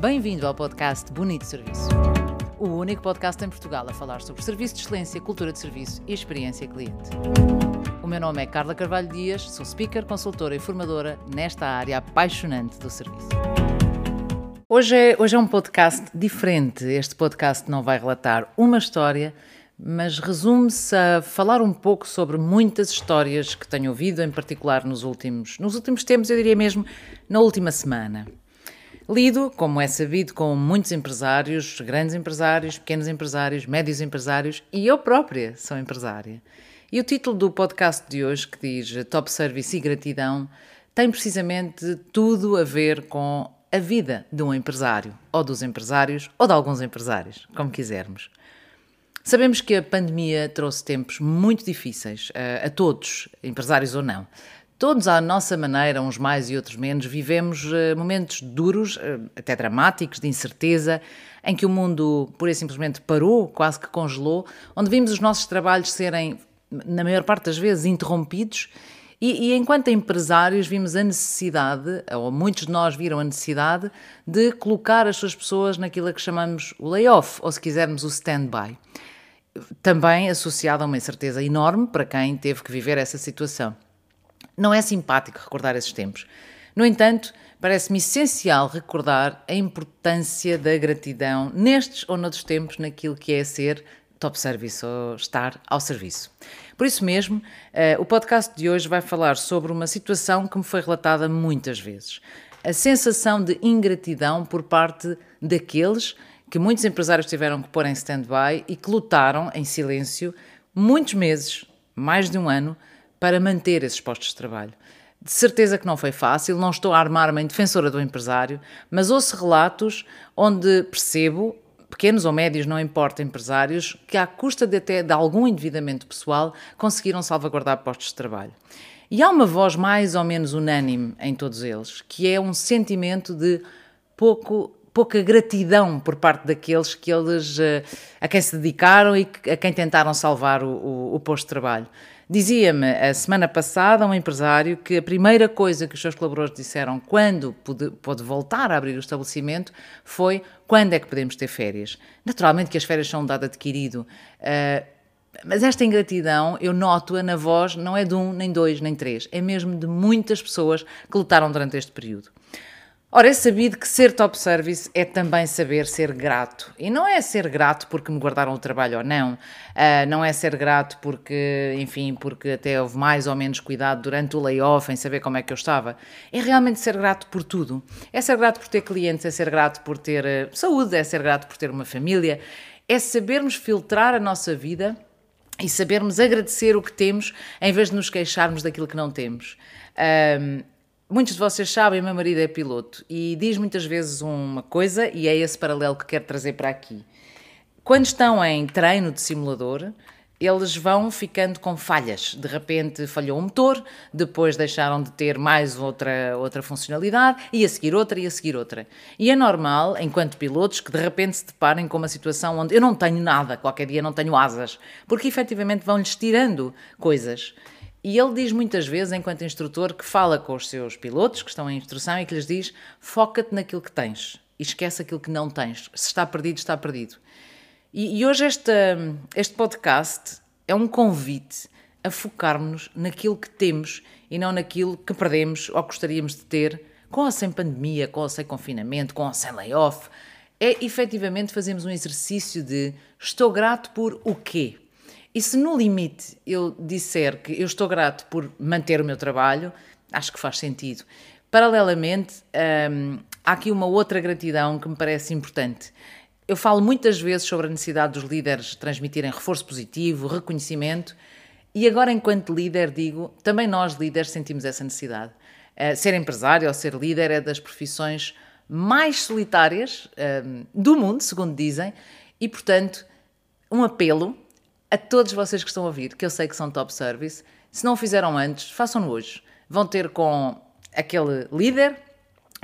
Bem-vindo ao podcast Bonito Serviço. O único podcast em Portugal a falar sobre serviço de excelência, cultura de serviço e experiência cliente. O meu nome é Carla Carvalho Dias, sou speaker, consultora e formadora nesta área apaixonante do serviço. Hoje é, hoje é um podcast diferente. Este podcast não vai relatar uma história, mas resume-se a falar um pouco sobre muitas histórias que tenho ouvido, em particular nos últimos, nos últimos tempos, eu diria mesmo na última semana. Lido, como é sabido, com muitos empresários, grandes empresários, pequenos empresários, médios empresários e eu própria sou empresária. E o título do podcast de hoje, que diz Top Service e Gratidão, tem precisamente tudo a ver com a vida de um empresário, ou dos empresários, ou de alguns empresários, como quisermos. Sabemos que a pandemia trouxe tempos muito difíceis a, a todos, empresários ou não. Todos à nossa maneira, uns mais e outros menos, vivemos uh, momentos duros, uh, até dramáticos, de incerteza, em que o mundo pura e simplesmente parou, quase que congelou, onde vimos os nossos trabalhos serem, na maior parte das vezes, interrompidos. E, e enquanto empresários, vimos a necessidade, ou muitos de nós viram a necessidade, de colocar as suas pessoas naquilo que chamamos o layoff, ou se quisermos o stand-by também associado a uma incerteza enorme para quem teve que viver essa situação. Não é simpático recordar esses tempos. No entanto, parece-me essencial recordar a importância da gratidão nestes ou noutros tempos naquilo que é ser top service ou estar ao serviço. Por isso mesmo, uh, o podcast de hoje vai falar sobre uma situação que me foi relatada muitas vezes. A sensação de ingratidão por parte daqueles que muitos empresários tiveram que pôr em stand-by e que lutaram em silêncio muitos meses, mais de um ano, para manter esses postos de trabalho. De certeza que não foi fácil, não estou a armar-me em defensora do empresário, mas ouço relatos onde percebo, pequenos ou médios, não importa, empresários, que à custa de até de algum endividamento pessoal conseguiram salvaguardar postos de trabalho. E há uma voz mais ou menos unânime em todos eles, que é um sentimento de pouco pouca gratidão por parte daqueles que eles eh, a quem se dedicaram e a quem tentaram salvar o, o, o posto de trabalho. Dizia-me a semana passada um empresário que a primeira coisa que os seus colaboradores disseram quando pôde, pôde voltar a abrir o estabelecimento foi quando é que podemos ter férias. Naturalmente que as férias são um dado adquirido, uh, mas esta ingratidão eu noto-a na voz, não é de um, nem dois, nem três, é mesmo de muitas pessoas que lutaram durante este período. Ora, é sabido que ser top service é também saber ser grato. E não é ser grato porque me guardaram o trabalho ou não, uh, não é ser grato porque, enfim, porque até houve mais ou menos cuidado durante o layoff em saber como é que eu estava. É realmente ser grato por tudo. É ser grato por ter clientes, é ser grato por ter uh, saúde, é ser grato por ter uma família, é sabermos filtrar a nossa vida e sabermos agradecer o que temos em vez de nos queixarmos daquilo que não temos. Um, Muitos de vocês sabem, meu marido é piloto e diz muitas vezes uma coisa, e é esse paralelo que quero trazer para aqui. Quando estão em treino de simulador, eles vão ficando com falhas. De repente falhou um motor, depois deixaram de ter mais outra, outra funcionalidade, e a seguir outra, e a seguir outra. E é normal, enquanto pilotos, que de repente se deparem com uma situação onde eu não tenho nada, qualquer dia não tenho asas, porque efetivamente vão-lhes tirando coisas. E ele diz muitas vezes, enquanto instrutor, que fala com os seus pilotos que estão em instrução e que lhes diz: foca-te naquilo que tens e esquece aquilo que não tens. Se está perdido, está perdido. E, e hoje este, este podcast é um convite a focarmos naquilo que temos e não naquilo que perdemos ou gostaríamos de ter, com ou sem pandemia, com ou sem confinamento, com ou sem layoff. É efetivamente fazermos um exercício de estou grato por o quê? E se no limite eu disser que eu estou grato por manter o meu trabalho, acho que faz sentido. Paralelamente, hum, há aqui uma outra gratidão que me parece importante. Eu falo muitas vezes sobre a necessidade dos líderes transmitirem reforço positivo, reconhecimento, e agora, enquanto líder, digo, também nós líderes sentimos essa necessidade. Uh, ser empresário ou ser líder é das profissões mais solitárias um, do mundo, segundo dizem, e portanto, um apelo a todos vocês que estão a ouvir, que eu sei que são top service, se não o fizeram antes, façam-no hoje. Vão ter com aquele líder,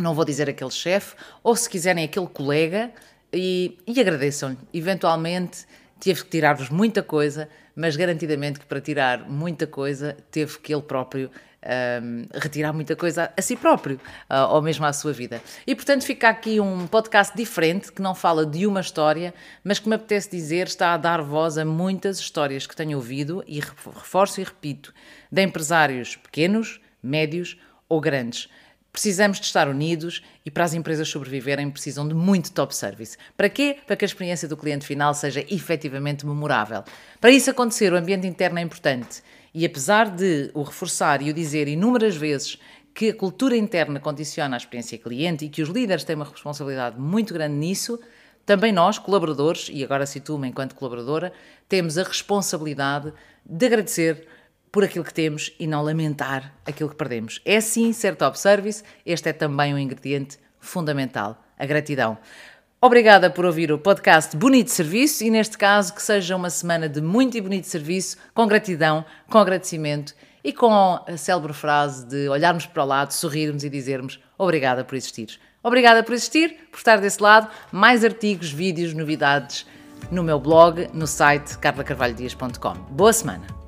não vou dizer aquele chefe, ou se quiserem aquele colega, e, e agradeçam-lhe. Eventualmente teve que tirar-vos muita coisa, mas garantidamente que para tirar muita coisa teve que ele próprio um, retirar muita coisa a, si próprio uh, ou mesmo à sua vida. E portanto fica aqui um podcast diferente que não fala de uma história, mas que me apetece dizer está a dar voz a muitas histórias que tenho ouvido e reforço e repito, de empresários pequenos, médios ou grandes. Precisamos de estar unidos e para as empresas sobreviverem precisam de muito top service. Para quê? Para que a experiência do cliente final seja efetivamente memorável. Para isso acontecer, o ambiente interno é importante e apesar de o reforçar e o dizer inúmeras vezes que a cultura interna condiciona a experiência cliente e que os líderes têm uma responsabilidade muito grande nisso, também nós, colaboradores, e agora situo-me enquanto colaboradora, temos a responsabilidade de agradecer por aquilo que temos e não lamentar aquilo que perdemos. É sim ser top service, este é também um ingrediente fundamental, a gratidão. Obrigada por ouvir o podcast Bonito Serviço e, neste caso, que seja uma semana de muito e bonito serviço, com gratidão, com agradecimento e com a célebre frase de olharmos para o lado, sorrirmos e dizermos obrigada por existir. Obrigada por existir, por estar desse lado. Mais artigos, vídeos, novidades no meu blog, no site carlacarvalhodias.com. Boa semana!